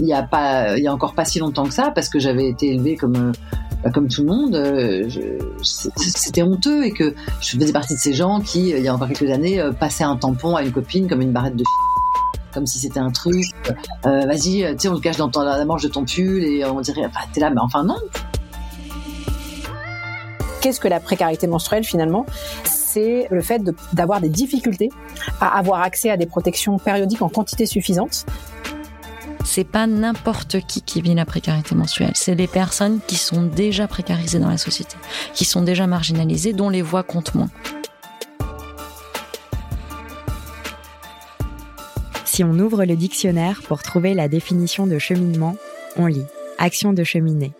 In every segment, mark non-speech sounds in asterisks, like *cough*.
Il y a pas, il y a encore pas si longtemps que ça, parce que j'avais été élevée comme bah, comme tout le monde, euh, c'était honteux et que je faisais partie de ces gens qui, il y a encore quelques années, euh, passaient un tampon à une copine comme une barrette de comme si c'était un truc. Euh, Vas-y, tu sais, on le cache dans la manche de ton pull et on dirait, t'es là, mais enfin non. Qu'est-ce que la précarité menstruelle finalement? C'est le fait d'avoir des difficultés à avoir accès à des protections périodiques en quantité suffisante c'est pas n'importe qui qui vit la précarité menstruelle. C'est les personnes qui sont déjà précarisées dans la société, qui sont déjà marginalisées, dont les voix comptent moins. Si on ouvre le dictionnaire pour trouver la définition de cheminement, on lit action de cheminer.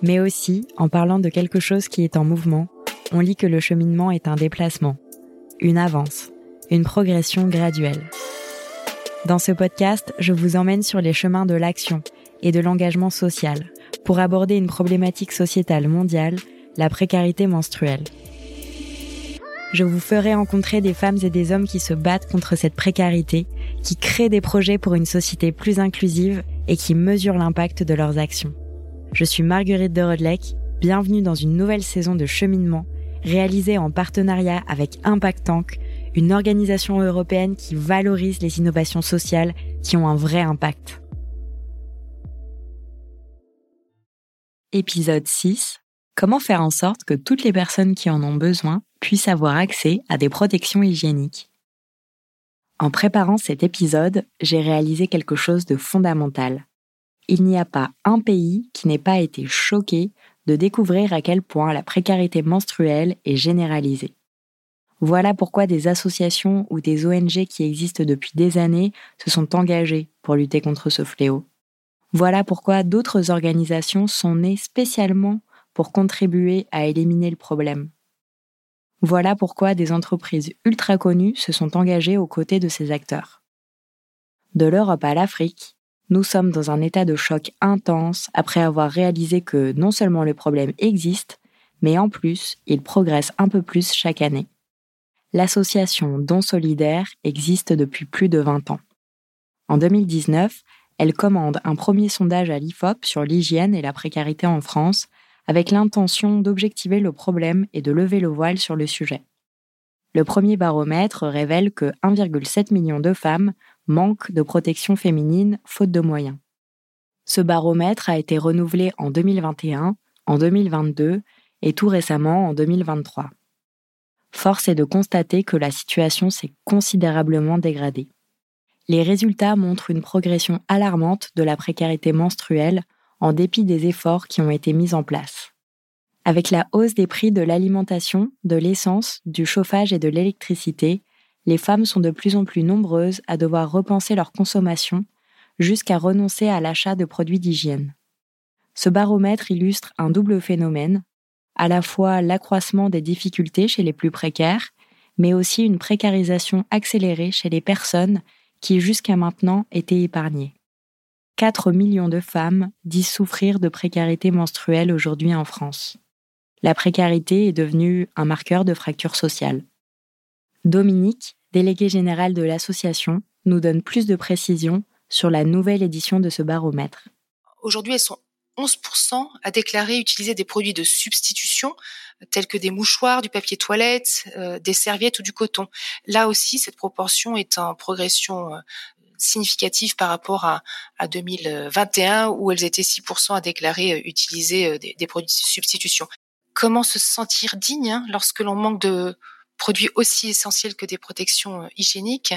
Mais aussi, en parlant de quelque chose qui est en mouvement, on lit que le cheminement est un déplacement, une avance, une progression graduelle. Dans ce podcast, je vous emmène sur les chemins de l'action et de l'engagement social pour aborder une problématique sociétale mondiale, la précarité menstruelle. Je vous ferai rencontrer des femmes et des hommes qui se battent contre cette précarité, qui créent des projets pour une société plus inclusive et qui mesurent l'impact de leurs actions. Je suis Marguerite de Rodlec, bienvenue dans une nouvelle saison de cheminement réalisée en partenariat avec Impact Tank, une organisation européenne qui valorise les innovations sociales qui ont un vrai impact. Épisode 6. Comment faire en sorte que toutes les personnes qui en ont besoin puissent avoir accès à des protections hygiéniques? En préparant cet épisode, j'ai réalisé quelque chose de fondamental. Il n'y a pas un pays qui n'ait pas été choqué de découvrir à quel point la précarité menstruelle est généralisée. Voilà pourquoi des associations ou des ONG qui existent depuis des années se sont engagées pour lutter contre ce fléau. Voilà pourquoi d'autres organisations sont nées spécialement pour contribuer à éliminer le problème. Voilà pourquoi des entreprises ultra connues se sont engagées aux côtés de ces acteurs. De l'Europe à l'Afrique, nous sommes dans un état de choc intense après avoir réalisé que non seulement le problème existe, mais en plus, il progresse un peu plus chaque année l'association Don Solidaire existe depuis plus de 20 ans. En 2019, elle commande un premier sondage à l'IFOP sur l'hygiène et la précarité en France, avec l'intention d'objectiver le problème et de lever le voile sur le sujet. Le premier baromètre révèle que 1,7 million de femmes manquent de protection féminine faute de moyens. Ce baromètre a été renouvelé en 2021, en 2022 et tout récemment en 2023 force est de constater que la situation s'est considérablement dégradée. Les résultats montrent une progression alarmante de la précarité menstruelle en dépit des efforts qui ont été mis en place. Avec la hausse des prix de l'alimentation, de l'essence, du chauffage et de l'électricité, les femmes sont de plus en plus nombreuses à devoir repenser leur consommation jusqu'à renoncer à l'achat de produits d'hygiène. Ce baromètre illustre un double phénomène, à la fois l'accroissement des difficultés chez les plus précaires, mais aussi une précarisation accélérée chez les personnes qui jusqu'à maintenant étaient épargnées. 4 millions de femmes disent souffrir de précarité menstruelle aujourd'hui en France. La précarité est devenue un marqueur de fracture sociale. Dominique, délégué général de l'association, nous donne plus de précisions sur la nouvelle édition de ce baromètre. Aujourd'hui, elles sont 11% a déclaré utiliser des produits de substitution tels que des mouchoirs, du papier toilette, euh, des serviettes ou du coton. Là aussi, cette proportion est en progression euh, significative par rapport à, 2021 où elles étaient 6% à déclarer euh, utiliser des, produits de substitution. Comment se sentir digne hein, lorsque l'on manque de produits aussi essentiels que des protections hygiéniques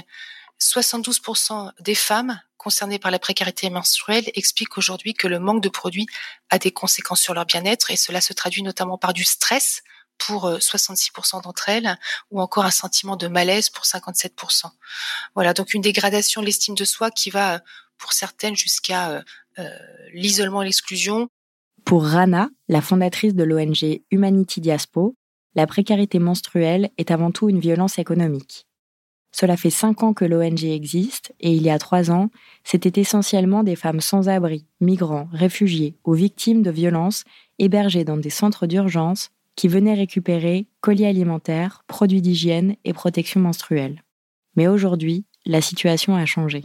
72% des femmes concernées par la précarité menstruelle expliquent aujourd'hui que le manque de produits a des conséquences sur leur bien-être et cela se traduit notamment par du stress pour 66% euh, d'entre elles ou encore un sentiment de malaise pour 57%. Voilà, donc une dégradation de l'estime de soi qui va pour certaines jusqu'à euh, euh, l'isolement et l'exclusion. Pour Rana, la fondatrice de l'ONG Humanity Diaspo, la précarité menstruelle est avant tout une violence économique. Cela fait cinq ans que l'ONG existe et il y a trois ans, c'était essentiellement des femmes sans abri, migrants, réfugiés ou victimes de violences hébergées dans des centres d'urgence, qui venaient récupérer colis alimentaires, produits d'hygiène et protection menstruelle. Mais aujourd'hui, la situation a changé.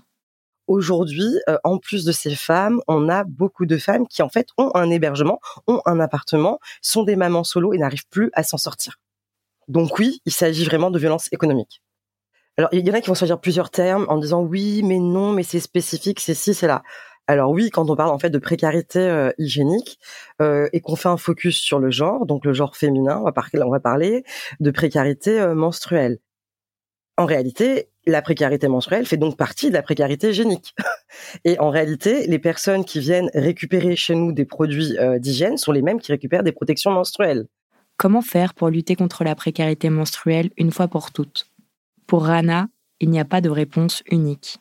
Aujourd'hui, euh, en plus de ces femmes, on a beaucoup de femmes qui en fait ont un hébergement, ont un appartement, sont des mamans solo et n'arrivent plus à s'en sortir. Donc oui, il s'agit vraiment de violence économique. Alors il y en a qui vont choisir plusieurs termes en disant oui, mais non, mais c'est spécifique, c'est ci, c'est là. Alors oui, quand on parle en fait de précarité euh, hygiénique euh, et qu'on fait un focus sur le genre, donc le genre féminin, on va on va parler de précarité menstruelle. En réalité, la précarité menstruelle fait donc partie de la précarité génique. *laughs* Et en réalité, les personnes qui viennent récupérer chez nous des produits euh, d'hygiène sont les mêmes qui récupèrent des protections menstruelles. Comment faire pour lutter contre la précarité menstruelle une fois pour toutes? Pour Rana, il n'y a pas de réponse unique.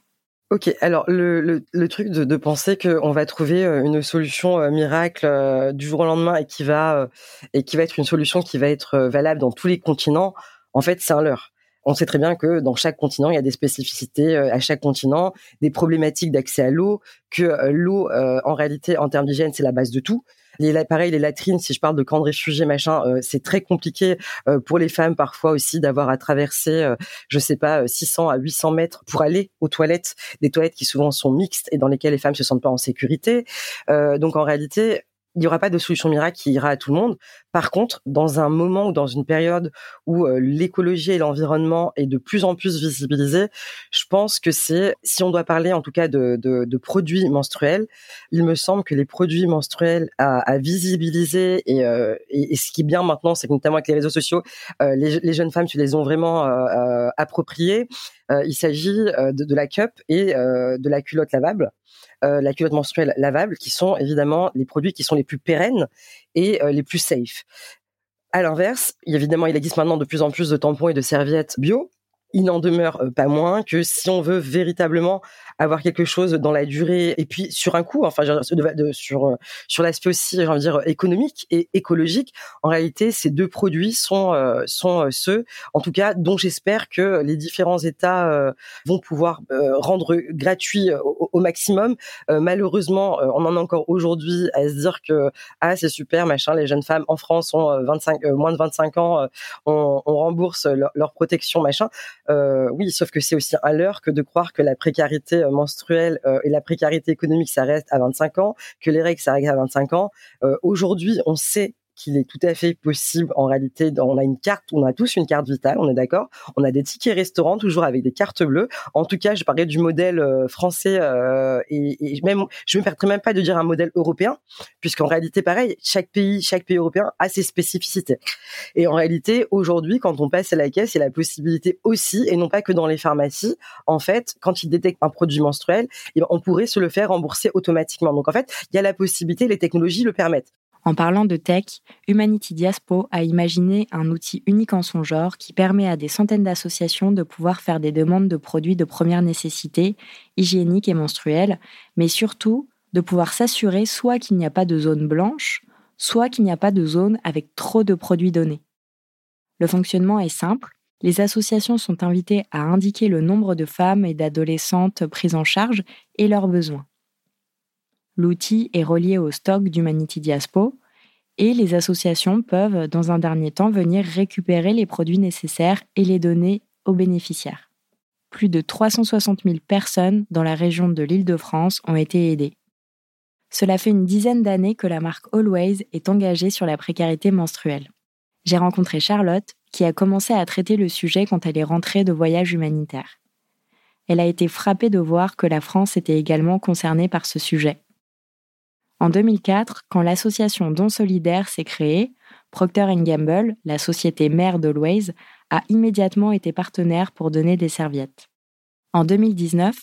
Ok, alors le, truc de, penser qu'on va trouver euh, une solution euh, miracle du jour au lendemain et qui va et qui va être une solution qui va être valable dans tous les continents, en fait, c'est un leurre on sait très bien que dans chaque continent, il y a des spécificités euh, à chaque continent, des problématiques d'accès à l'eau, que euh, l'eau, euh, en réalité, en termes d'hygiène, c'est la base de tout. Les, pareil, les latrines, si je parle de camps de réfugiés, machin, c'est très compliqué pour les femmes parfois aussi d'avoir à traverser, je sais pas, 600 à 800 mètres pour aller aux toilettes, des toilettes qui souvent sont mixtes et dans lesquelles les femmes se sentent pas en sécurité. donc en réalité, il n'y aura pas de solution miracle qui ira à tout le monde. Par contre, dans un moment ou dans une période où euh, l'écologie et l'environnement est de plus en plus visibilisé, je pense que c'est, si on doit parler en tout cas de, de, de produits menstruels, il me semble que les produits menstruels à, à visibiliser et, euh, et, ce qui est bien maintenant, c'est que notamment avec les réseaux sociaux, euh, les, jeunes femmes se les ont vraiment appropriés. il s'agit de, de, la cup et de la culotte lavable. Euh, la culotte menstruelle lavable, qui sont évidemment les produits qui sont les plus pérennes et euh, les plus safe. À l'inverse, évidemment, il existe maintenant de plus en plus de tampons et de serviettes bio. Il n'en demeure pas moins que si on veut véritablement avoir quelque chose dans la durée et puis sur un coup, enfin sur sur l'aspect aussi, j'ai envie de dire économique et écologique. En réalité, ces deux produits sont sont ceux, en tout cas, dont j'espère que les différents États vont pouvoir rendre gratuits au, maximum. malheureusement, on en a encore aujourd'hui à se dire que ah c'est super machin, les jeunes femmes en France ont 25 moins de 25 ans, on, on rembourse leur, leur, protection machin. Oui, sauf que c'est aussi un leurre que de croire que la précarité euh, menstruelle euh, et la précarité économique, ça reste à 25 ans, que les règles, ça reste à 25 ans. Euh, aujourd'hui, on sait qu'il est tout à fait possible en réalité. On a une carte, on a tous une carte vitale, on est d'accord. On a des tickets restaurants toujours avec des cartes bleues. En tout cas, je parlais du modèle euh, français euh, et, même, je me permettrais même pas de dire un modèle européen, puisqu'en réalité, pareil, chaque pays, chaque pays européen a ses spécificités. Et en réalité, aujourd'hui, quand on passe à la caisse, il y a la possibilité aussi, et non pas que dans les pharmacies, en fait, quand ils détectent un produit menstruel, eh ben, on pourrait se le faire rembourser automatiquement. Donc en fait, il y a la possibilité, les technologies le permettent. En parlant de tech, Humanity Diaspo a imaginé un outil unique en son genre qui permet à des centaines d'associations de pouvoir faire des demandes de produits de première nécessité, hygiéniques et menstruels, mais surtout de pouvoir s'assurer soit qu'il n'y a pas de zone blanche, soit qu'il n'y a pas de zone avec trop de produits donnés. Le fonctionnement est simple. Les associations sont invitées à indiquer le nombre de femmes et d'adolescentes prises en charge et leurs besoins. L'outil est relié au stock d'Humanity Diaspo et les associations peuvent, dans un dernier temps, venir récupérer les produits nécessaires et les donner aux bénéficiaires. Plus de 360 000 personnes dans la région de l'Île-de-France ont été aidées. Cela fait une dizaine d'années que la marque Always est engagée sur la précarité menstruelle. J'ai rencontré Charlotte, qui a commencé à traiter le sujet quand elle est rentrée de voyage humanitaire. Elle a été frappée de voir que la France était également concernée par ce sujet. En 2004, quand l'association Don Solidaire s'est créée, Procter Gamble, la société mère d'Always, a immédiatement été partenaire pour donner des serviettes. En 2019,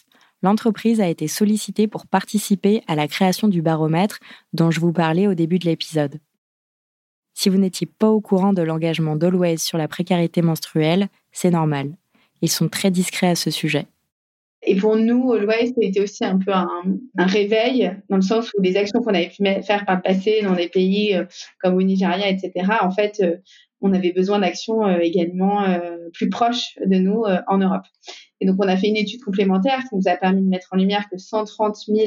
l'entreprise a été sollicitée pour participer à la création du baromètre dont je vous parlais au début de l'épisode. Si vous n'étiez pas au courant de l'engagement d'Always sur la précarité menstruelle, c'est normal. Ils sont très discrets à ce sujet. Et pour nous, Always, c'était aussi un peu un, un, réveil, dans le sens où les actions qu'on avait pu faire par le passé dans des pays euh, comme au Nigeria, etc., en fait, euh, on avait besoin d'actions euh, également plus proches de nous en Europe. Et donc, on a fait une étude complémentaire qui nous a permis de mettre en lumière que 130 000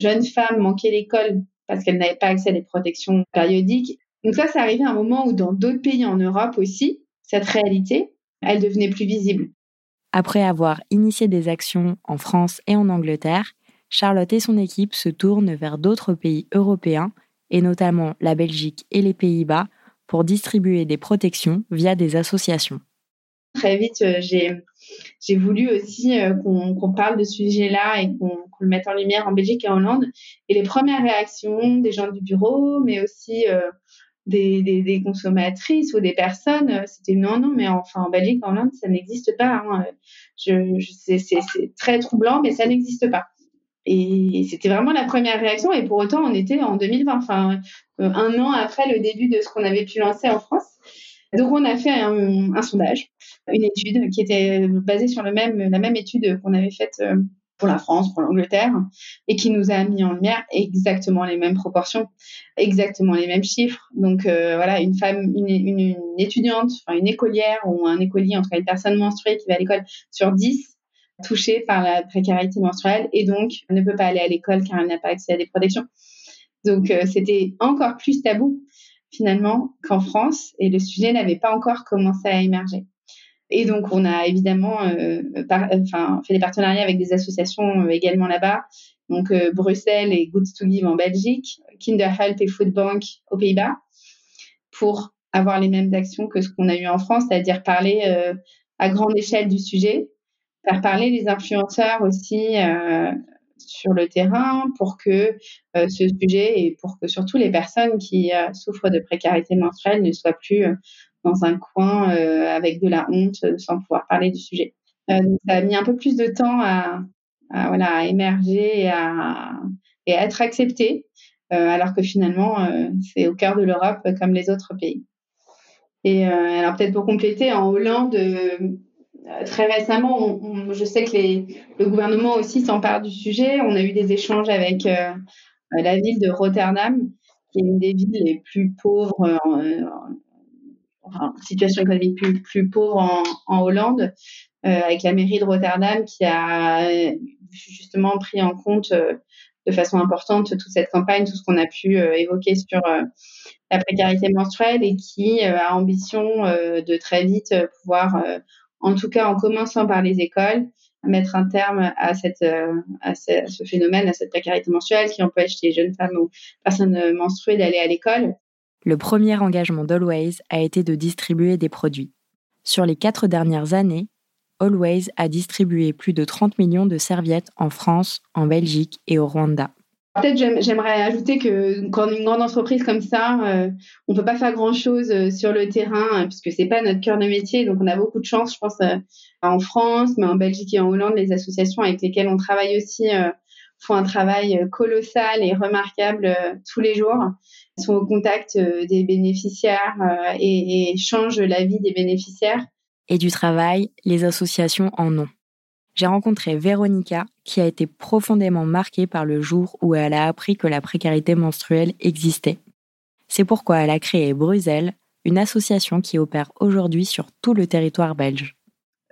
jeunes femmes manquaient l'école parce qu'elles n'avaient pas accès à des protections périodiques Donc ça, c'est arrivé à un moment où dans d'autres pays en Europe aussi, cette réalité, elle devenait plus visible. Après avoir initié des actions en France et en Angleterre, Charlotte et son équipe se tournent vers d'autres pays européens, et notamment la Belgique et les Pays-Bas, pour distribuer des protections via des associations. Très vite, euh, j'ai voulu aussi euh, qu'on parle de ce sujet-là et qu'on le mette en lumière en Belgique et en Hollande. Et les premières réactions des gens du bureau, mais aussi euh, des, consommatrices ou des personnes, euh, c'était non, non, mais enfin en Belgique, en Inde, ça n'existe pas. Hein. Je, c'est très troublant, mais ça n'existe pas. Et c'était vraiment la première réaction. Et pour autant, on était en 2020, enfin euh, un an après le début de ce qu'on avait pu lancer en France. Donc on a fait un, un, sondage, une étude qui était basée sur le même, la même étude qu'on avait faite euh, pour la France, pour l'Angleterre, et qui nous a mis en lumière exactement les mêmes proportions, exactement les mêmes chiffres. Donc euh, voilà, une femme, une, une, étudiante, enfin une écolière ou un écolier, en tout cas une personne menstruée qui va à l'école sur 10 touchée par la précarité menstruelle et donc ne peut pas aller à l'école car elle n'a pas accès à des protections. Donc euh, c'était encore plus tabou finalement qu'en France et le sujet n'avait pas encore commencé à émerger. Et donc, on a évidemment euh, enfin, fait des partenariats avec des associations euh, également là-bas. Donc, euh, Bruxelles et Goods to Give en Belgique, Kinderhelp et Food Bank aux Pays-Bas, pour avoir les mêmes actions que ce qu'on a eu en France, c'est-à-dire parler à grande échelle du sujet, faire parler les influenceurs aussi sur le terrain pour que ce sujet et pour que surtout les personnes qui souffrent de précarité menstruelle ne soient plus dans un coin euh, avec de la honte euh, sans pouvoir parler du sujet. Euh, ça a mis un peu plus de temps à, voilà, à émerger et à, et être accepté, alors que finalement, c'est au cœur de l'Europe comme les autres pays. Et alors peut-être pour compléter, en Hollande, très récemment, je sais que le gouvernement aussi s'empare du sujet. On a eu des échanges avec la ville de Rotterdam, qui est une des villes les plus pauvres situation économique plus, plus pauvre en, en Hollande, euh, avec la mairie de Rotterdam qui a justement pris en compte euh, de façon importante toute cette campagne, tout ce qu'on a pu euh, évoquer sur la précarité menstruelle et qui a ambition de très vite pouvoir, en tout cas en commençant par les écoles, mettre un terme à, cette, à ce, phénomène, à cette précarité menstruelle qui empêche les jeunes femmes ou personnes menstruées d'aller à l'école le premier engagement d'Always a été de distribuer des produits. Sur les quatre dernières années, Always a distribué plus de 30 millions de serviettes en France, en Belgique et au Rwanda. Peut-être j'aimerais ajouter que quand une grande entreprise comme ça, euh, on peut pas faire grand chose euh, sur le terrain euh, puisque c'est pas notre cœur de métier. Donc on a beaucoup de chance, je pense, en France, mais en Belgique et en Hollande, les associations avec lesquelles on travaille aussi font un travail colossal et remarquable tous les jours sont au contact euh, des bénéficiaires euh, et, et changent la vie des bénéficiaires. Et du travail, les associations en ont. J'ai rencontré Véronica, qui a été profondément marquée par le jour où elle a appris que la précarité menstruelle existait. C'est pourquoi elle a créé Bruxelles, une association qui opère aujourd'hui sur tout le territoire belge.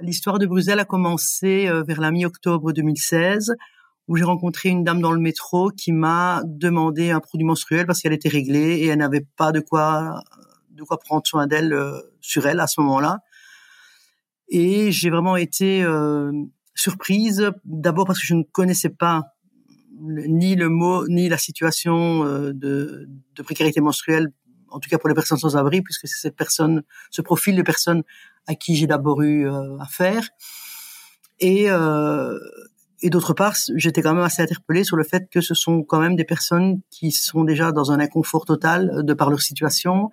L'histoire de Bruxelles a commencé euh, vers la mi-octobre 2016 où j'ai rencontré une dame dans le métro qui m'a demandé un produit menstruel parce qu'elle était réglée et elle n'avait pas de quoi de quoi prendre soin d'elle euh, sur elle à ce moment-là. Et j'ai vraiment été euh, surprise d'abord parce que je ne connaissais pas ni le mot ni la situation euh, de, de, précarité menstruelle, en tout cas pour les personnes sans abri, puisque c'est cette personne, ce profil de personnes à qui j'ai d'abord eu affaire. Et et d'autre part, j'étais quand même assez interpellée sur le fait que ce sont quand même des personnes qui sont déjà dans un inconfort total euh, de par leur situation.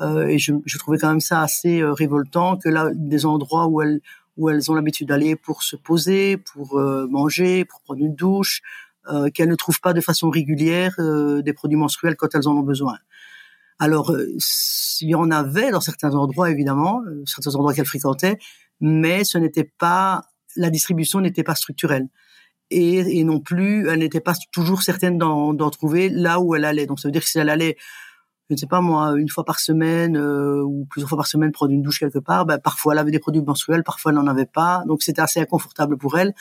Euh, et je, je, trouvais quand même ça assez euh, révoltant que là, des endroits où elles où elles ont l'habitude d'aller pour se poser, pour euh, manger, pour prendre une douche, qu'elles ne trouvent pas de façon régulière des produits menstruels quand elles en ont besoin. Alors, il y en avait dans certains endroits, évidemment, certains endroits qu'elles fréquentaient, mais ce n'était pas la distribution n'était pas structurelle et, et non plus, elle n'était pas toujours certaine d'en trouver là où elle allait. Donc ça veut dire que si elle allait, je ne sais pas moi, une fois par semaine euh, ou plusieurs fois par semaine prendre une douche quelque part, ben, parfois elle avait des produits menstruels, parfois elle n'en avait pas. Donc c'était assez inconfortable pour elle.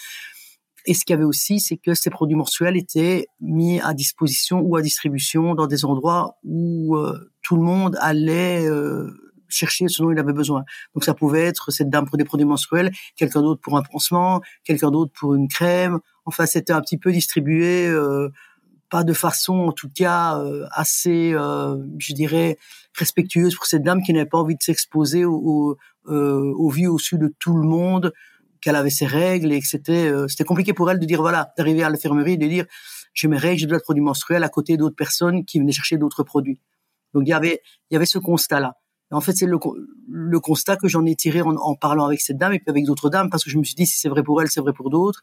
Et ce qu'il y avait aussi, c'est que ces produits menstruels étaient mis à disposition ou à distribution dans des endroits où euh, tout le monde allait chercher ce dont il avait besoin. Donc ça pouvait être cette dame pour des produits menstruels, quelqu'un d'autre pour un pansement, quelqu'un d'autre pour une crème. Enfin, c'était un petit peu distribué, euh, pas de façon, en tout cas, euh, assez, euh, je dirais, respectueuse pour cette dame qui n'avait pas envie de s'exposer au, euh, aux vues au-dessus de tout le monde, qu'elle avait ses règles et que c'était, c'était compliqué pour elle de dire voilà, d'arriver à l'infirmerie et de dire j'ai mes règles, j'ai de la produits menstruels à côté d'autres personnes qui venaient chercher d'autres produits. Donc il y avait, il y avait ce constat-là en fait, c'est le, constat que j'en ai tiré en, parlant avec cette dame et puis avec d'autres dames, parce que je me suis dit, si c'est vrai pour elle, c'est vrai pour d'autres,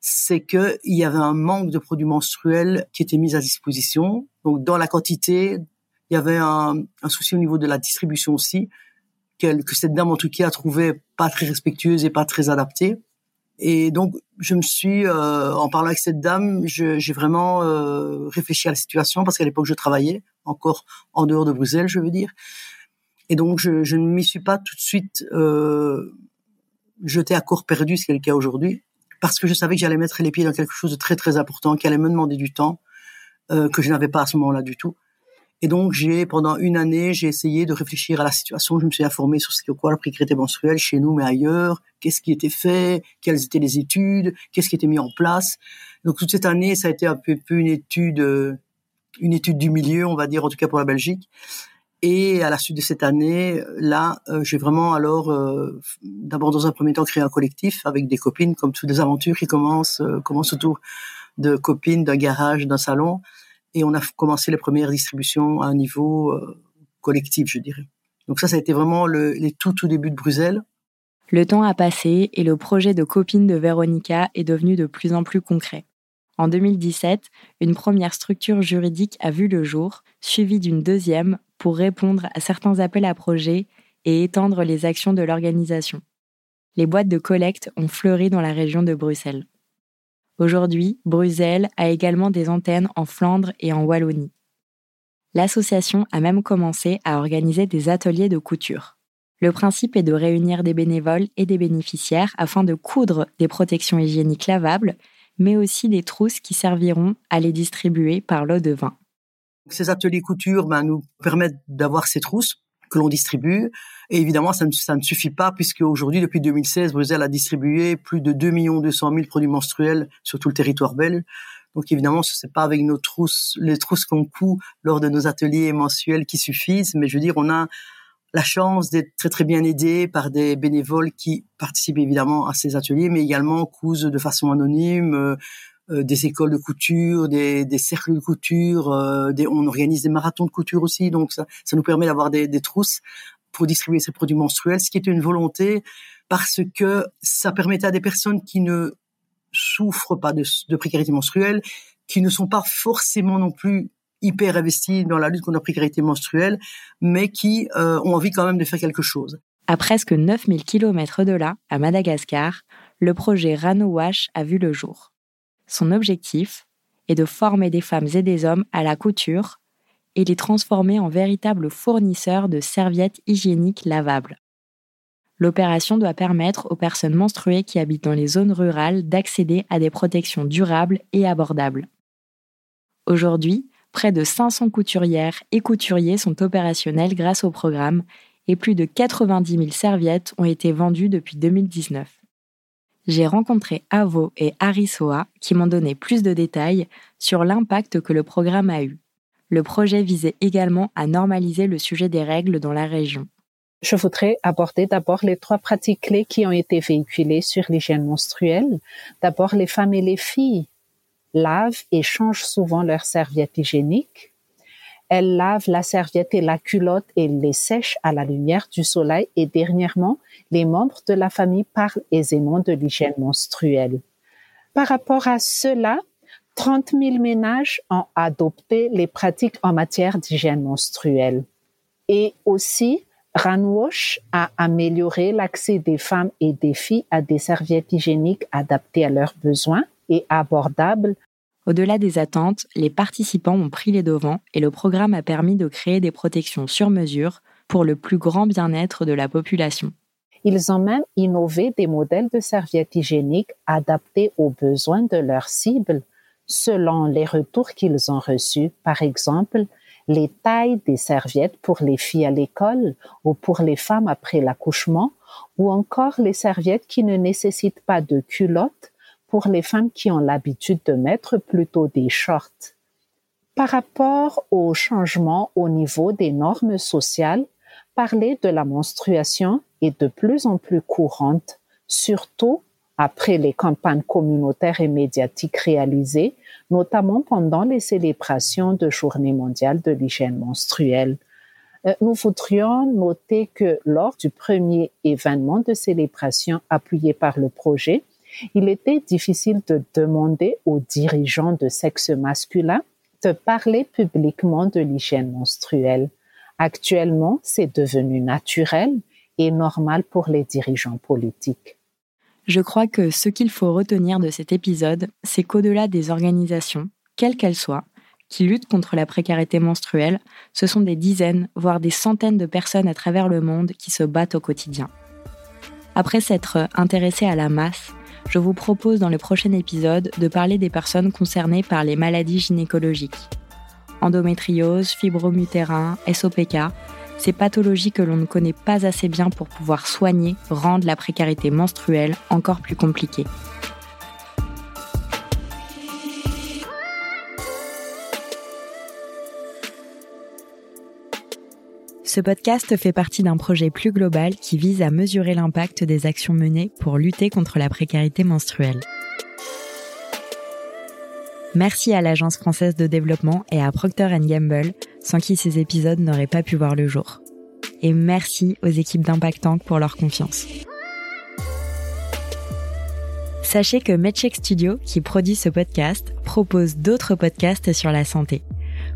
c'est qu'il y avait un manque de produits menstruels qui étaient mis à disposition. Donc, dans la quantité, il y avait un, souci au niveau de la distribution aussi, que, cette dame, en tout cas, a trouvé pas très respectueuse et pas très adaptée. Et donc, je me suis, euh, en parlant avec cette dame, j'ai vraiment euh, réfléchi à la situation parce qu'à l'époque, je travaillais encore en dehors de Bruxelles, je veux dire. Et donc, je, je ne m'y suis pas tout de suite euh, jeté à corps perdu, ce qui est le cas aujourd'hui, parce que je savais que j'allais mettre les pieds dans quelque chose de très très important, qui allait me demander du temps, euh, que je n'avais pas à ce moment-là du tout. Et donc, j'ai pendant une année, j'ai essayé de réfléchir à la situation. Je me suis informé sur ce qu'est quoi la précarité menstruelle chez nous, mais ailleurs. Qu'est-ce qui était fait? Quelles étaient les études? Qu'est-ce qui était mis en place? Donc, toute cette année, ça a été un peu, peu une étude, euh, une étude du milieu, on va dire, en tout cas pour la Belgique. Et à la suite de cette année, là, euh, j'ai vraiment alors, euh, d'abord dans un premier temps, créé un collectif avec des copines, comme toutes les aventures qui commencent, euh, autour de copines, d'un garage, d'un salon. Et on a commencé les premières distributions à un niveau collectif, je dirais. Donc ça, ça a été vraiment le, les tout tout début de Bruxelles. Le temps a passé et le projet de copine de Véronica est devenu de plus en plus concret. En 2017, une première structure juridique a vu le jour, suivie d'une deuxième pour répondre à certains appels à projets et étendre les actions de l'organisation. Les boîtes de collecte ont fleuri dans la région de Bruxelles. Aujourd'hui, Bruxelles a également des antennes en Flandre et en Wallonie. L'association a même commencé à organiser des ateliers de couture. Le principe est de réunir des bénévoles et des bénéficiaires afin de coudre des protections hygiéniques lavables, mais aussi des trousses qui serviront à les distribuer par lot de vin. Ces ateliers couture ben, nous permettent d'avoir ces trousses que l'on distribue. Et évidemment, ça ne, ça ne suffit pas puisque aujourd'hui, depuis 2016, Bruxelles a distribué plus de 2 200 000 produits menstruels sur tout le territoire belge. Donc évidemment, ce n'est pas avec nos trousses, les trousses qu'on coud lors de nos ateliers mensuels qui suffisent, mais je veux dire, on a la chance d'être très très bien aidé par des bénévoles qui participent évidemment à ces ateliers, mais également cousent de façon anonyme, euh, des écoles de couture, des, des cercles de couture, euh, des, on organise des marathons de couture aussi, donc ça, ça nous permet d'avoir des, des trousses pour distribuer ces produits menstruels, ce qui est une volonté parce que ça permettait à des personnes qui ne souffrent pas de, de précarité menstruelle, qui ne sont pas forcément non plus hyper investies dans la lutte contre la précarité menstruelle, mais qui euh, ont envie quand même de faire quelque chose. À presque 9000 km de là, à Madagascar, le projet Rano Wash a vu le jour. Son objectif est de former des femmes et des hommes à la couture et les transformer en véritables fournisseurs de serviettes hygiéniques lavables. L'opération doit permettre aux personnes menstruées qui habitent dans les zones rurales d'accéder à des protections durables et abordables. Aujourd'hui, près de 500 couturières et couturiers sont opérationnels grâce au programme et plus de 90 000 serviettes ont été vendues depuis 2019 j'ai rencontré Avo et Arisoa qui m'ont donné plus de détails sur l'impact que le programme a eu. Le projet visait également à normaliser le sujet des règles dans la région. Je voudrais aborder d'abord les trois pratiques clés qui ont été véhiculées sur l'hygiène menstruelle. D'abord, les femmes et les filles lavent et changent souvent leurs serviettes hygiéniques. Elles lavent la serviette et la culotte et les sèchent à la lumière du soleil et dernièrement, les membres de la famille parlent aisément de l'hygiène menstruelle. Par rapport à cela, 30 000 ménages ont adopté les pratiques en matière d'hygiène menstruelle. Et aussi, Ranwash a amélioré l'accès des femmes et des filles à des serviettes hygiéniques adaptées à leurs besoins et abordables au-delà des attentes, les participants ont pris les devants et le programme a permis de créer des protections sur mesure pour le plus grand bien-être de la population. Ils ont même innové des modèles de serviettes hygiéniques adaptés aux besoins de leur cible selon les retours qu'ils ont reçus. Par exemple, les tailles des serviettes pour les filles à l'école ou pour les femmes après l'accouchement, ou encore les serviettes qui ne nécessitent pas de culottes pour les femmes qui ont l'habitude de mettre plutôt des shorts. Par rapport au changement au niveau des normes sociales, parler de la menstruation est de plus en plus courante, surtout après les campagnes communautaires et médiatiques réalisées, notamment pendant les célébrations de Journée mondiale de l'hygiène menstruelle. Euh, nous voudrions noter que lors du premier événement de célébration appuyé par le projet, il était difficile de demander aux dirigeants de sexe masculin de parler publiquement de l'hygiène menstruelle. Actuellement, c'est devenu naturel et normal pour les dirigeants politiques. Je crois que ce qu'il faut retenir de cet épisode, c'est qu'au-delà des organisations, quelles qu'elles soient, qui luttent contre la précarité menstruelle, ce sont des dizaines, voire des centaines de personnes à travers le monde qui se battent au quotidien. Après s'être intéressé à la masse, je vous propose dans le prochain épisode de parler des personnes concernées par les maladies gynécologiques. Endométriose, fibromutérin, SOPK, ces pathologies que l'on ne connaît pas assez bien pour pouvoir soigner rendent la précarité menstruelle encore plus compliquée. Ce podcast fait partie d'un projet plus global qui vise à mesurer l'impact des actions menées pour lutter contre la précarité menstruelle. Merci à l'Agence française de développement et à Procter Gamble, sans qui ces épisodes n'auraient pas pu voir le jour. Et merci aux équipes d'Impact Tank pour leur confiance. Sachez que MedCheck Studio, qui produit ce podcast, propose d'autres podcasts sur la santé.